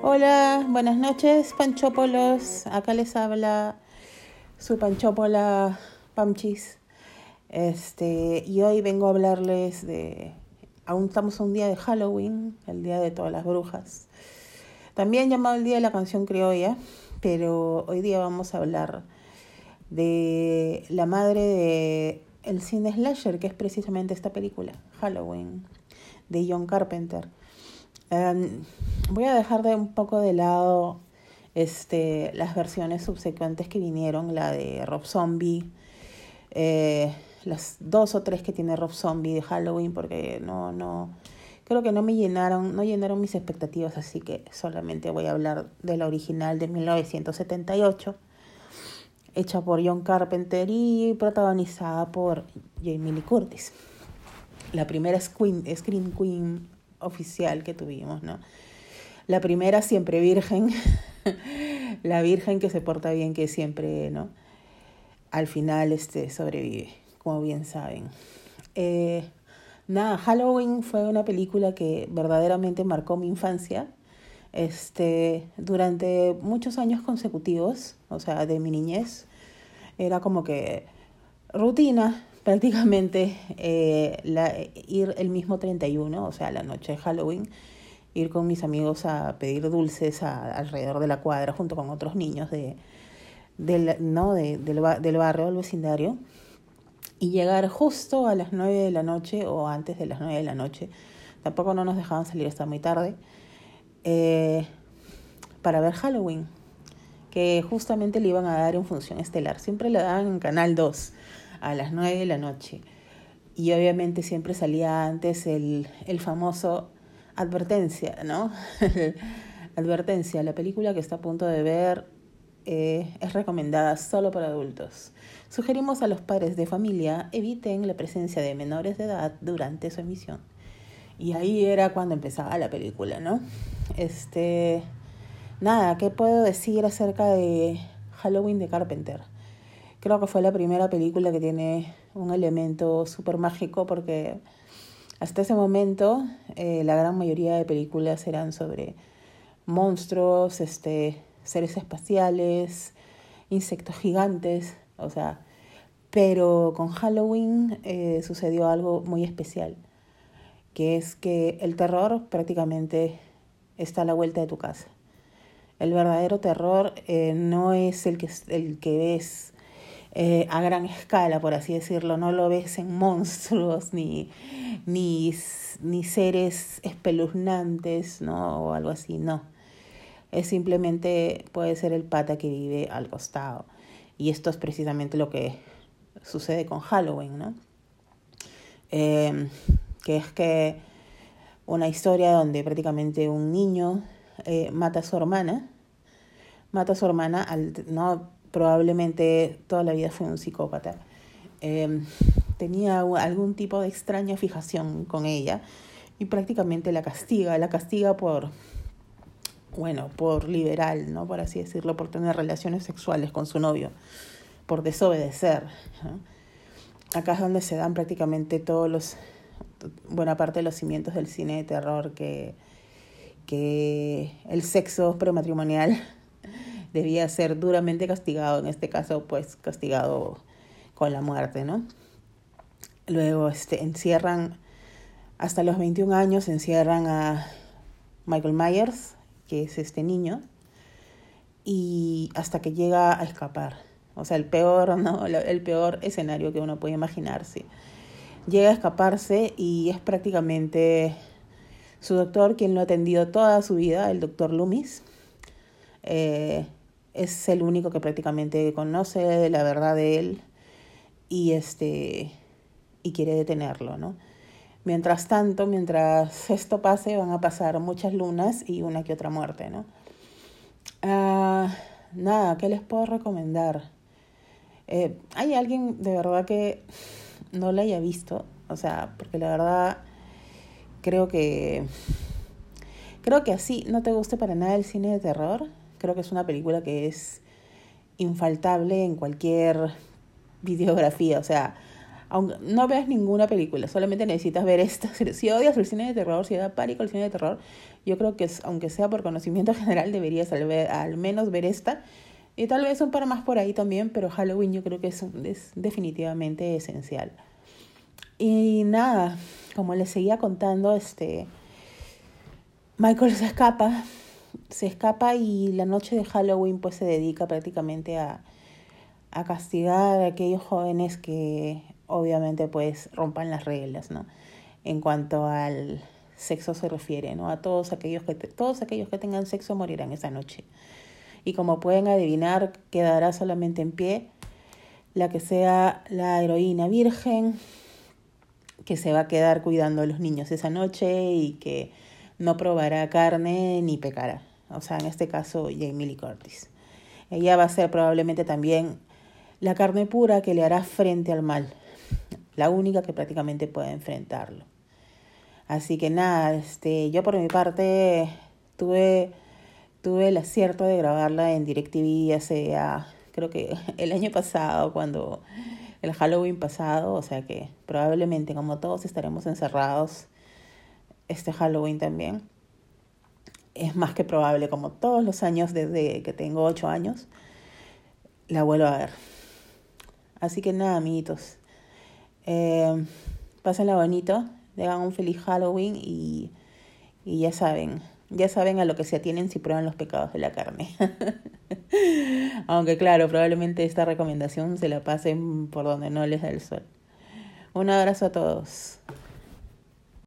Hola, buenas noches, panchópolos. Acá les habla su panchópola Pamchis. Este, y hoy vengo a hablarles de. Aún estamos un día de Halloween, el día de todas las brujas. También llamado el día de la canción criolla, pero hoy día vamos a hablar de la madre de el cine slasher, que es precisamente esta película, Halloween, de John Carpenter. Um, voy a dejar de un poco de lado este, las versiones subsecuentes que vinieron, la de Rob Zombie, eh, las dos o tres que tiene Rob Zombie de Halloween, porque no, no, creo que no me llenaron, no llenaron mis expectativas, así que solamente voy a hablar de la original de 1978, hecha por John Carpenter y protagonizada por Jamie Lee Curtis. La primera Scream Queen oficial que tuvimos, ¿no? La primera siempre virgen, la virgen que se porta bien, que siempre, ¿no? Al final este, sobrevive, como bien saben. Eh, nada, Halloween fue una película que verdaderamente marcó mi infancia. Este, durante muchos años consecutivos, o sea, de mi niñez, era como que rutina prácticamente eh, la, ir el mismo 31, o sea, la noche de Halloween, ir con mis amigos a pedir dulces alrededor de la cuadra junto con otros niños de, del, ¿no? de, del, del barrio, del vecindario, y llegar justo a las 9 de la noche o antes de las 9 de la noche, tampoco no nos dejaban salir hasta muy tarde, eh, para ver Halloween, que justamente le iban a dar en función estelar, siempre le daban en Canal 2 a las 9 de la noche. Y obviamente siempre salía antes el, el famoso advertencia, ¿no? advertencia, la película que está a punto de ver eh, es recomendada solo para adultos. Sugerimos a los padres de familia eviten la presencia de menores de edad durante su emisión. Y ahí era cuando empezaba la película, ¿no? Este, nada, ¿qué puedo decir acerca de Halloween de Carpenter? Creo que fue la primera película que tiene un elemento súper mágico porque hasta ese momento eh, la gran mayoría de películas eran sobre monstruos, este, seres espaciales, insectos gigantes, o sea, pero con Halloween eh, sucedió algo muy especial, que es que el terror prácticamente está a la vuelta de tu casa. El verdadero terror eh, no es el que, el que ves eh, a gran escala, por así decirlo. No lo ves en monstruos ni, ni, ni seres espeluznantes, ¿no? O algo así, no. Es simplemente, puede ser el pata que vive al costado. Y esto es precisamente lo que sucede con Halloween, ¿no? Eh, que es que una historia donde prácticamente un niño eh, mata a su hermana, mata a su hermana al, no probablemente toda la vida fue un psicópata. Em, tenía algún tipo de extraña fijación con ella y prácticamente la castiga, la castiga por, bueno, por liberal, ¿no? Por así decirlo, por tener relaciones sexuales con su novio, por desobedecer. Acá es donde se dan prácticamente todos los, buena parte de los cimientos del cine de terror que, que el sexo prematrimonial debía ser duramente castigado, en este caso pues castigado con la muerte, ¿no? Luego este, encierran, hasta los 21 años encierran a Michael Myers, que es este niño, y hasta que llega a escapar. O sea, el peor, ¿no? El peor escenario que uno puede imaginarse. Llega a escaparse y es prácticamente su doctor quien lo ha atendido toda su vida, el doctor Loomis. Eh, es el único que prácticamente conoce la verdad de él y este y quiere detenerlo, ¿no? Mientras tanto, mientras esto pase, van a pasar muchas lunas y una que otra muerte, ¿no? Ah, nada, ¿qué les puedo recomendar? Eh, ¿Hay alguien de verdad que no la haya visto? O sea, porque la verdad creo que creo que así no te guste para nada el cine de terror Creo que es una película que es infaltable en cualquier videografía. O sea, aunque no veas ninguna película, solamente necesitas ver esta. Si odias el cine de terror, si da pánico el cine de terror, yo creo que aunque sea por conocimiento general deberías al, menos ver esta. Y tal vez un par más por ahí también, pero Halloween yo creo que es, es definitivamente esencial. Y nada, como les seguía contando, este Michael se escapa, se escapa y la noche de Halloween pues se dedica prácticamente a, a castigar a aquellos jóvenes que obviamente pues rompan las reglas, ¿no? En cuanto al sexo se refiere, ¿no? A todos aquellos que todos aquellos que tengan sexo morirán esa noche. Y como pueden adivinar, quedará solamente en pie la que sea la heroína virgen que se va a quedar cuidando a los niños esa noche y que no probará carne ni pecará. O sea, en este caso, Jamie Lee Curtis. Ella va a ser probablemente también la carne pura que le hará frente al mal, la única que prácticamente puede enfrentarlo. Así que nada, este, yo por mi parte tuve, tuve el acierto de grabarla en DirecTV hace, creo que el año pasado, cuando el Halloween pasado, o sea que probablemente como todos estaremos encerrados este Halloween también. Es más que probable, como todos los años desde que tengo ocho años, la vuelvo a ver. Así que nada, amiguitos. Eh, pásenla bonito, hagan un feliz Halloween y, y ya saben, ya saben a lo que se atienen si prueban los pecados de la carne. Aunque claro, probablemente esta recomendación se la pasen por donde no les da el sol. Un abrazo a todos.